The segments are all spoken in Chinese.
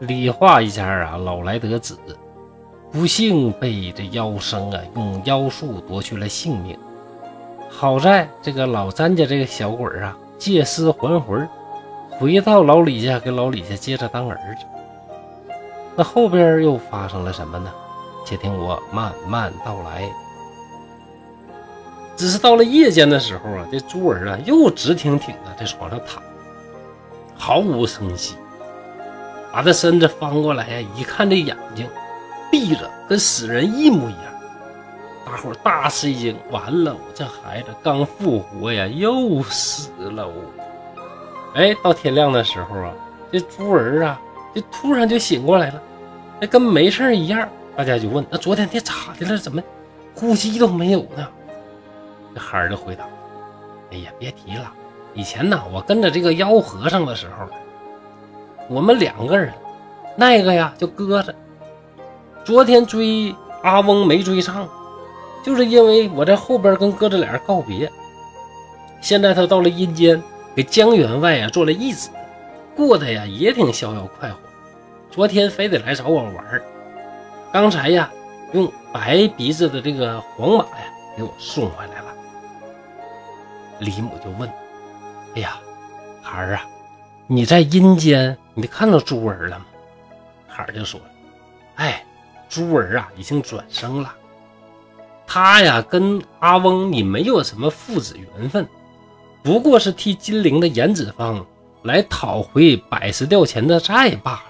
李化一家啊，老来得子，不幸被这妖生啊用妖术夺去了性命。好在这个老詹家这个小鬼啊，借尸还魂，回到老李家，给老李家接着当儿子。那后边又发生了什么呢？且听我慢慢道来。只是到了夜间的时候啊，这猪儿啊又直挺挺的在床上躺，毫无声息。把他身子翻过来呀，一看这眼睛闭着，跟死人一模一样。大伙大吃一惊，完了，我这孩子刚复活呀，又死了。哎，到天亮的时候啊，这猪儿啊，就突然就醒过来了，那跟没事一样。大家就问：那昨天你咋的了？怎么呼吸都没有呢？这孩儿就回答：哎呀，别提了，以前呢，我跟着这个妖和尚的时候。我们两个人，那个呀就搁着。昨天追阿翁没追上，就是因为我在后边跟哥子俩告别。现在他到了阴间，给江员外啊做了义子，过得呀也挺逍遥快活。昨天非得来找我玩刚才呀用白鼻子的这个黄马呀给我送回来了。李母就问：“哎呀，孩儿啊，你在阴间？”你看到猪儿了吗？孩儿就说：“哎，猪儿啊，已经转生了。他呀，跟阿翁你没有什么父子缘分，不过是替金陵的严子方来讨回百十吊钱的债罢了。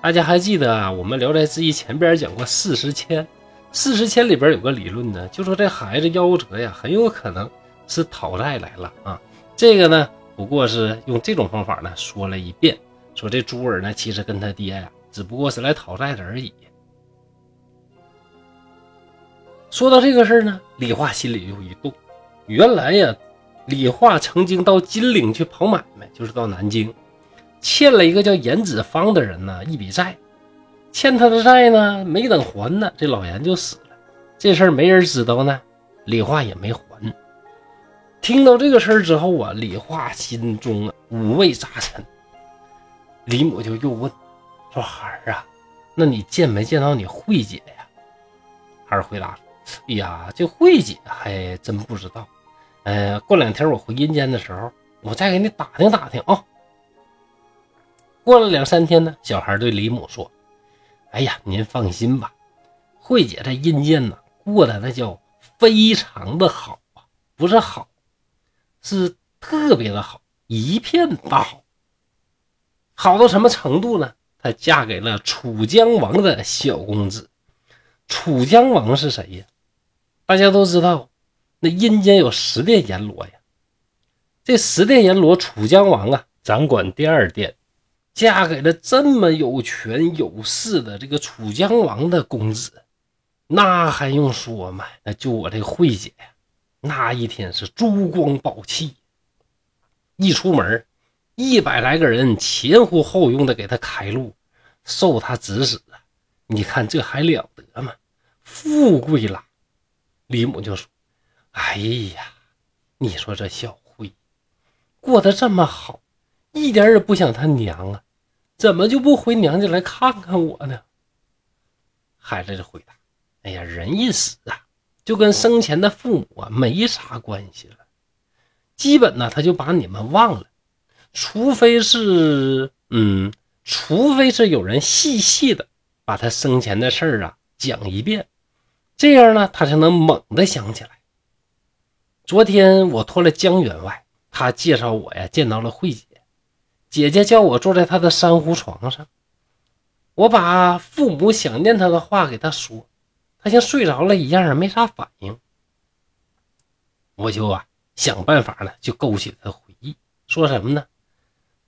大家还记得啊？我们《聊斋志异》前边讲过四十千，四十千里边有个理论呢，就说这孩子夭折呀，很有可能是讨债来了啊。这个呢，不过是用这种方法呢说了一遍。”说这珠儿呢，其实跟他爹呀，只不过是来讨债的而已。说到这个事儿呢，李化心里又一动。原来呀，李化曾经到金陵去跑买卖，就是到南京，欠了一个叫严子方的人呢一笔债，欠他的债呢没等还呢，这老严就死了。这事儿没人知道呢，李化也没还。听到这个事儿之后啊，李化心中啊五味杂陈。李母就又问：“说孩儿啊，那你见没见到你慧姐呀？”孩儿回答说：“哎呀，这慧姐还真不知道。呃，过两天我回阴间的时候，我再给你打听打听啊。”过了两三天呢，小孩对李母说：“哎呀，您放心吧，慧姐在阴间呢，过得那叫非常的好啊，不是好，是特别的好，一片大好。”好到什么程度呢？她嫁给了楚江王的小公子。楚江王是谁呀？大家都知道，那阴间有十殿阎罗呀。这十殿阎罗，楚江王啊，掌管第二殿，嫁给了这么有权有势的这个楚江王的公子，那还用说吗？那就我这慧姐呀，那一天是珠光宝气，一出门。一百来个人前呼后拥的给他开路，受他指使啊！你看这还了得吗？富贵了。李母就说：“哎呀，你说这小慧过得这么好，一点也不想他娘啊，怎么就不回娘家来看看我呢？”孩子就回答：“哎呀，人一死啊，就跟生前的父母啊没啥关系了，基本呢他就把你们忘了。”除非是，嗯，除非是有人细细的把他生前的事儿啊讲一遍，这样呢，他才能猛地想起来。昨天我托了江员外，他介绍我呀，见到了慧姐，姐姐叫我坐在她的珊瑚床上，我把父母想念他的话给他说，他像睡着了一样，没啥反应。我就啊想办法呢，就勾起了回忆，说什么呢？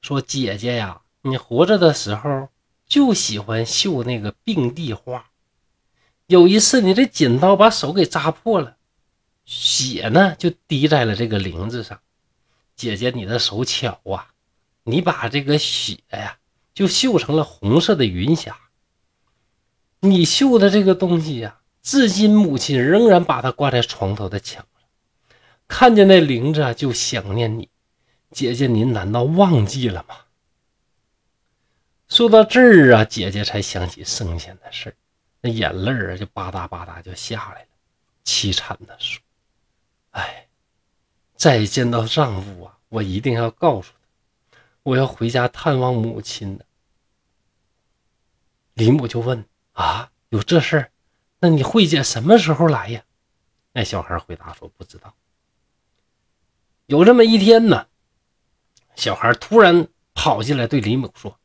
说姐姐呀，你活着的时候就喜欢绣那个并蒂花。有一次你这剪刀把手给扎破了，血呢就滴在了这个铃子上。姐姐你的手巧啊，你把这个血呀就绣成了红色的云霞。你绣的这个东西呀，至今母亲仍然把它挂在床头的墙上，看见那铃子啊就想念你。姐姐，您难道忘记了吗？说到这儿啊，姐姐才想起生前的事那眼泪啊就吧嗒吧嗒就下来了，凄惨的说：“哎，再见到丈夫啊，我一定要告诉他，我要回家探望母亲的。”李母就问。啊，有这事儿？那你慧姐什么时候来呀？那小孩回答说：“不知道。”有这么一天呢，小孩突然跑进来对李母说：“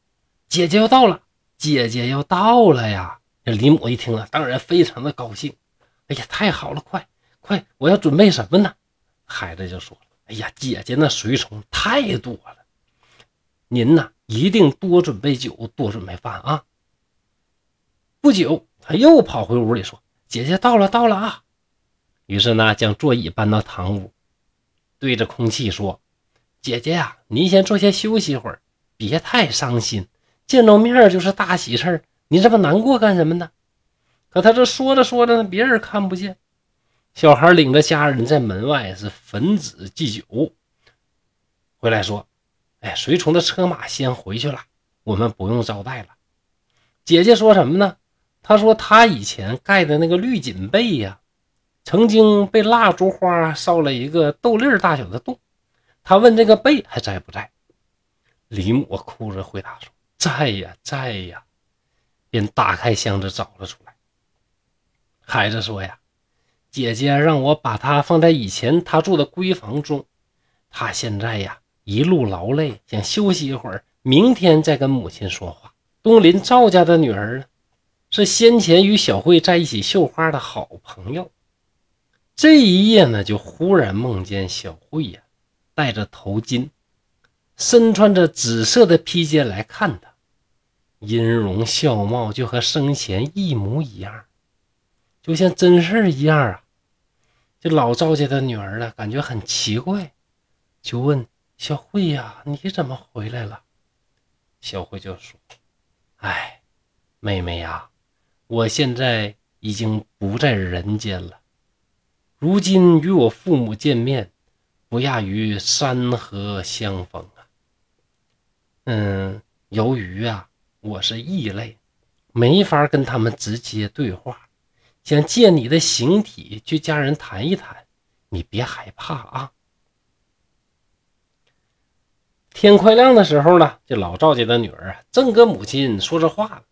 姐姐要到了，姐姐要到了呀！”这李母一听啊，当然非常的高兴。哎呀，太好了，快快，我要准备什么呢？孩子就说：“哎呀，姐姐那随从太多了，您呢一定多准备酒，多准备饭啊。”不久，他又跑回屋里说：“姐姐到了，到了啊！”于是呢，将座椅搬到堂屋，对着空气说：“姐姐呀，您先坐下休息一会儿，别太伤心。见着面就是大喜事儿，你这么难过干什么呢？”可他这说着说着呢，别人看不见。小孩领着家人在门外是焚纸祭酒，回来说：“哎，随从的车马先回去了，我们不用招待了。”姐姐说什么呢？她说：“她以前盖的那个绿锦被呀，曾经被蜡烛花烧了一个豆粒大小的洞。他问这个被还在不在？”李母哭着回答说：“在呀，在呀。”便打开箱子找了出来。孩子说：“呀，姐姐让我把它放在以前他住的闺房中。他现在呀，一路劳累，想休息一会儿，明天再跟母亲说话。东林赵家的女儿？”是先前与小慧在一起绣花的好朋友。这一夜呢，就忽然梦见小慧呀，戴着头巾，身穿着紫色的披肩来看他，音容笑貌就和生前一模一样，就像真事儿一样啊！这老赵家的女儿呢，感觉很奇怪，就问小慧呀：“你怎么回来了？”小慧就说：“哎，妹妹呀。”我现在已经不在人间了，如今与我父母见面，不亚于山河相逢啊。嗯，由于啊我是异类，没法跟他们直接对话，想借你的形体去家人谈一谈，你别害怕啊。天快亮的时候呢，这老赵家的女儿啊，正跟母亲说着话呢。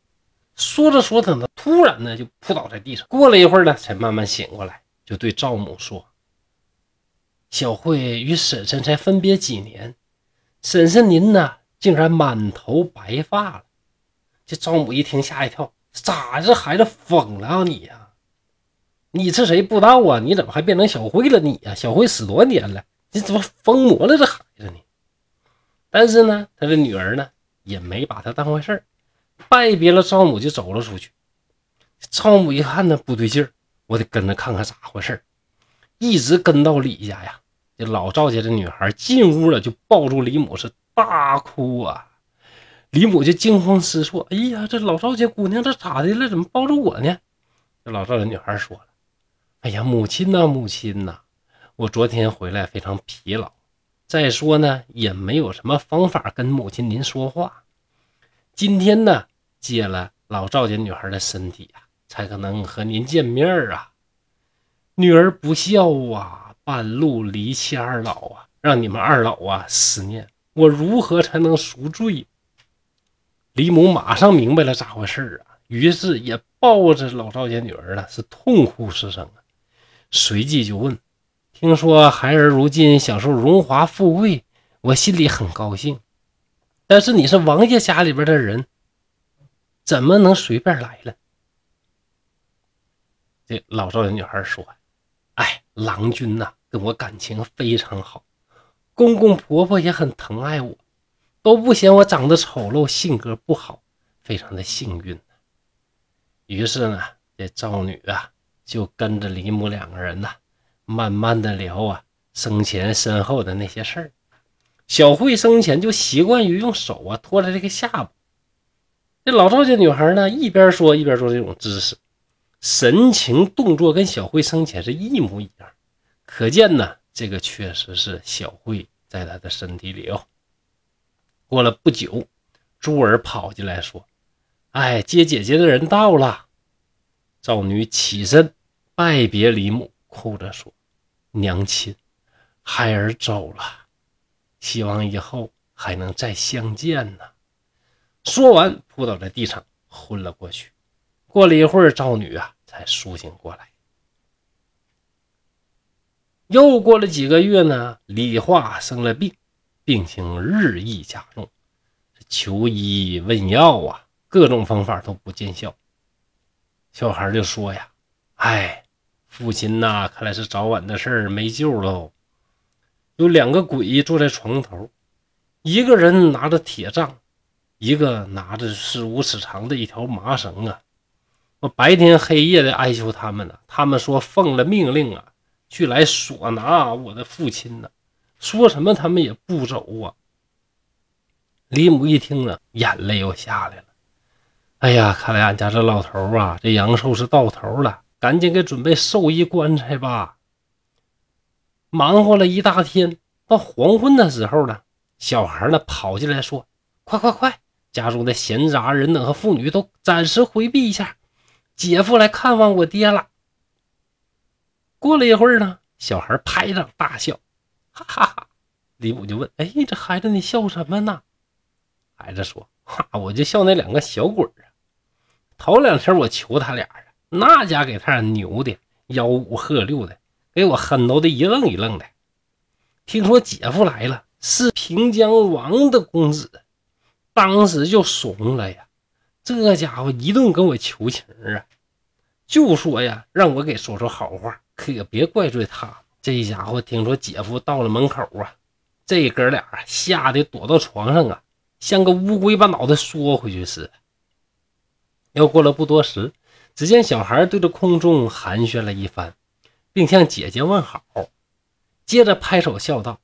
说着说着呢，突然呢就扑倒在地上。过了一会儿呢，才慢慢醒过来，就对赵母说：“小慧与婶婶才分别几年，婶婶您呢竟然满头白发了。”这赵母一听吓一跳：“咋这孩子疯了啊你呀？你是谁不知道啊？你怎么还变成小慧了你呀？小慧死多年了？你怎么疯魔了这孩子呢？”但是呢，他的女儿呢也没把他当回事儿。拜别了赵母，就走了出去。赵母一看呢，不对劲儿，我得跟着看看咋回事儿一直跟到李家呀，这老赵家的女孩进屋了，就抱住李母是大哭啊。李母就惊慌失措：“哎呀，这老赵家姑娘这咋的了？怎么抱着我呢？”这老赵家女孩说了：“哎呀，母亲呐，母亲呐，我昨天回来非常疲劳，再说呢，也没有什么方法跟母亲您说话。今天呢。”借了老赵家女孩的身体呀，才可能和您见面啊！女儿不孝啊，半路离弃二老啊，让你们二老啊思念，我如何才能赎罪？李母马上明白了咋回事啊，于是也抱着老赵家女儿呢，是痛哭失声啊。随即就问：“听说孩儿如今享受荣华富贵，我心里很高兴，但是你是王家家里边的人。”怎么能随便来了？这老赵的女孩说：“哎，郎君呐，跟我感情非常好，公公婆婆也很疼爱我，都不嫌我长得丑陋，性格不好，非常的幸运。”于是呢，这赵女啊，就跟着李母两个人呐，慢慢的聊啊，生前身后的那些事儿。小慧生前就习惯于用手啊托着这个下巴。这老赵家女孩呢，一边说一边做这种姿势，神情动作跟小慧生前是一模一样，可见呢，这个确实是小慧在她的身体里哦。过了不久，珠儿跑进来说：“哎，接姐姐的人到了。”赵女起身拜别李母，哭着说：“娘亲，孩儿走了，希望以后还能再相见呢。”说完，扑倒在地上，昏了过去。过了一会儿，赵女啊才苏醒过来。又过了几个月呢，李化生了病，病情日益加重，求医问药啊，各种方法都不见效。小孩就说呀：“哎，父亲呐，看来是早晚的事儿，没救喽。”有两个鬼坐在床头，一个人拿着铁杖。一个拿着四五尺长的一条麻绳啊，我白天黑夜的哀求他们呢。他们说奉了命令啊，去来索拿我的父亲呢。说什么他们也不走啊。李母一听呢，眼泪又下来了。哎呀，看来俺家这老头啊，这阳寿是到头了，赶紧给准备寿衣棺材吧。忙活了一大天，到黄昏的时候呢，小孩呢跑进来说：“快快快！”家中的闲杂人等和妇女都暂时回避一下，姐夫来看望我爹了。过了一会儿呢，小孩拍掌大笑，哈哈哈！李母就问：“哎，这孩子你笑什么呢？”孩子说：“哈，我就笑那两个小鬼啊！头两天我求他俩啊，那家给他俩牛的，吆五喝六的，给我哼叨的一愣一愣的。听说姐夫来了，是平江王的公子。”当时就怂了呀，这家伙一顿跟我求情啊，就说呀，让我给说说好话，可别怪罪他。这家伙听说姐夫到了门口啊，这哥俩吓得躲到床上啊，像个乌龟把脑袋缩回去似的。又过了不多时，只见小孩对着空中寒暄了一番，并向姐姐问好，接着拍手笑道：“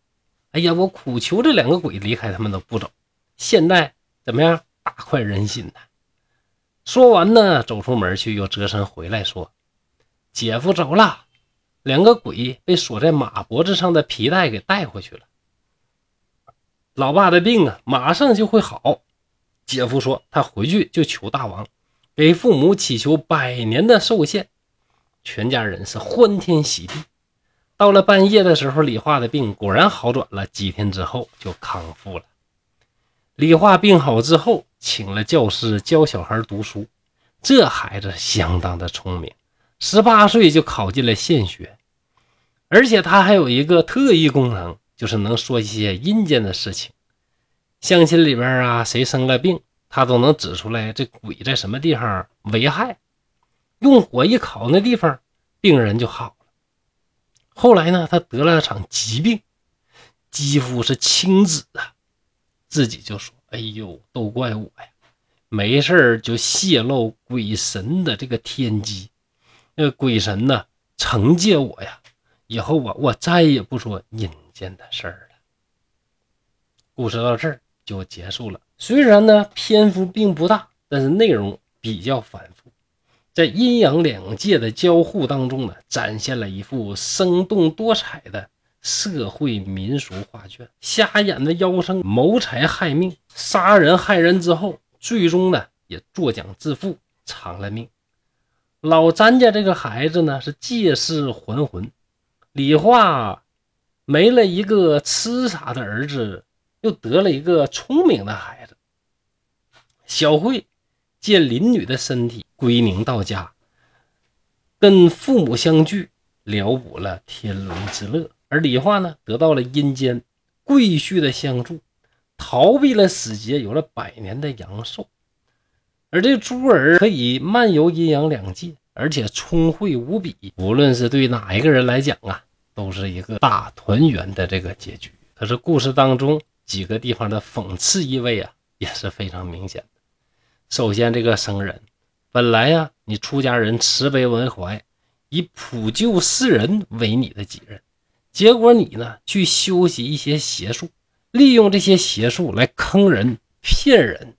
哎呀，我苦求这两个鬼离开他们都不走，现在。”怎么样，大快人心呢？说完呢，走出门去，又折身回来说：“姐夫走了，两个鬼被锁在马脖子上的皮带给带回去了。老爸的病啊，马上就会好。”姐夫说：“他回去就求大王，给父母祈求百年的寿限。”全家人是欢天喜地。到了半夜的时候，李化的病果然好转了，几天之后就康复了。李化病好之后，请了教师教小孩读书。这孩子相当的聪明，十八岁就考进了县学，而且他还有一个特异功能，就是能说一些阴间的事情。乡亲里边啊，谁生了病，他都能指出来这鬼在什么地方危害，用火一烤那地方，病人就好了。后来呢，他得了场疾病，肌肤是青紫啊。自己就说：“哎呦，都怪我呀！没事就泄露鬼神的这个天机，那鬼神呢，惩戒我呀！以后我我再也不说阴间的事儿了。”故事到这儿就结束了。虽然呢篇幅并不大，但是内容比较繁复，在阴阳两界的交互当中呢，展现了一幅生动多彩的。社会民俗画卷，瞎眼的妖僧谋财害命，杀人害人之后，最终呢也作茧自缚，偿了命。老詹家这个孩子呢是借尸还魂，李化没了一个痴傻的儿子，又得了一个聪明的孩子。小慧见邻女的身体归宁到家，跟父母相聚，了补了天伦之乐。而李化呢，得到了阴间贵婿的相助，逃避了死劫，有了百年的阳寿。而这珠儿可以漫游阴阳两界，而且聪慧无比。无论是对哪一个人来讲啊，都是一个大团圆的这个结局。可是故事当中几个地方的讽刺意味啊，也是非常明显的。首先，这个僧人本来呀，你出家人慈悲为怀，以普救世人为你的己任。结果你呢，去修习一些邪术，利用这些邪术来坑人、骗人，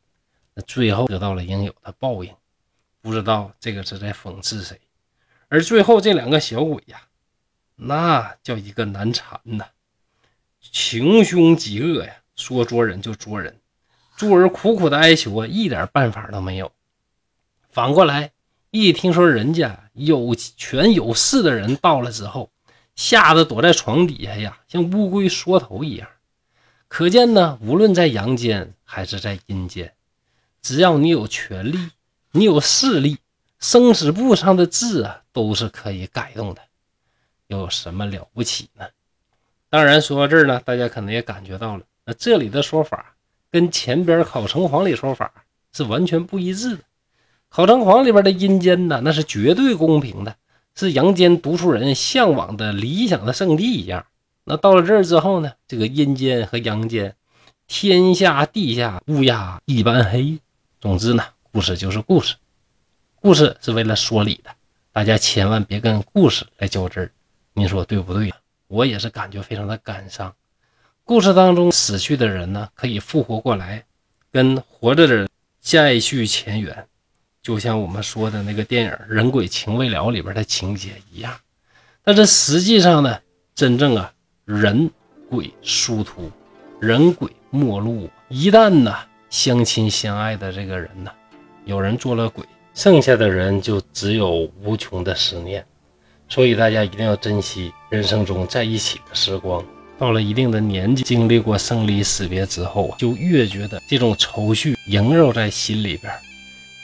那最后得到了应有的报应。不知道这个是在讽刺谁？而最后这两个小鬼呀，那叫一个难缠呐，穷凶极恶呀，说捉人就捉人，珠儿苦苦的哀求啊，一点办法都没有。反过来，一听说人家有权有势的人到了之后，吓得躲在床底下呀，像乌龟缩头一样。可见呢，无论在阳间还是在阴间，只要你有权利，你有势力。生死簿上的字啊，都是可以改动的，又有什么了不起呢？当然，说到这儿呢，大家可能也感觉到了，那这里的说法跟前边考城隍里说法是完全不一致的。考城隍里边的阴间呢，那是绝对公平的，是阳间读书人向往的理想的圣地一样。那到了这儿之后呢，这个阴间和阳间，天下地下乌鸦一般黑。总之呢，故事就是故事。故事是为了说理的，大家千万别跟故事来较真儿，你说对不对呀？我也是感觉非常的感伤。故事当中死去的人呢，可以复活过来，跟活着的人再续前缘，就像我们说的那个电影《人鬼情未了》里边的情节一样。但是实际上呢，真正啊，人鬼殊途，人鬼陌路。一旦呢，相亲相爱的这个人呢，有人做了鬼。剩下的人就只有无穷的思念，所以大家一定要珍惜人生中在一起的时光。到了一定的年纪，经历过生离死别之后，就越觉得这种愁绪萦绕在心里边，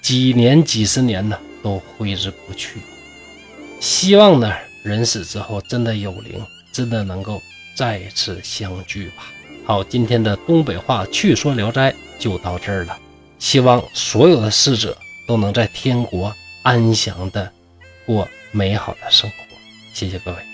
几年几十年呢都挥之不去。希望呢，人死之后真的有灵，真的能够再次相聚吧。好，今天的东北话趣说聊斋就到这儿了，希望所有的逝者。都能在天国安详的过美好的生活。谢谢各位。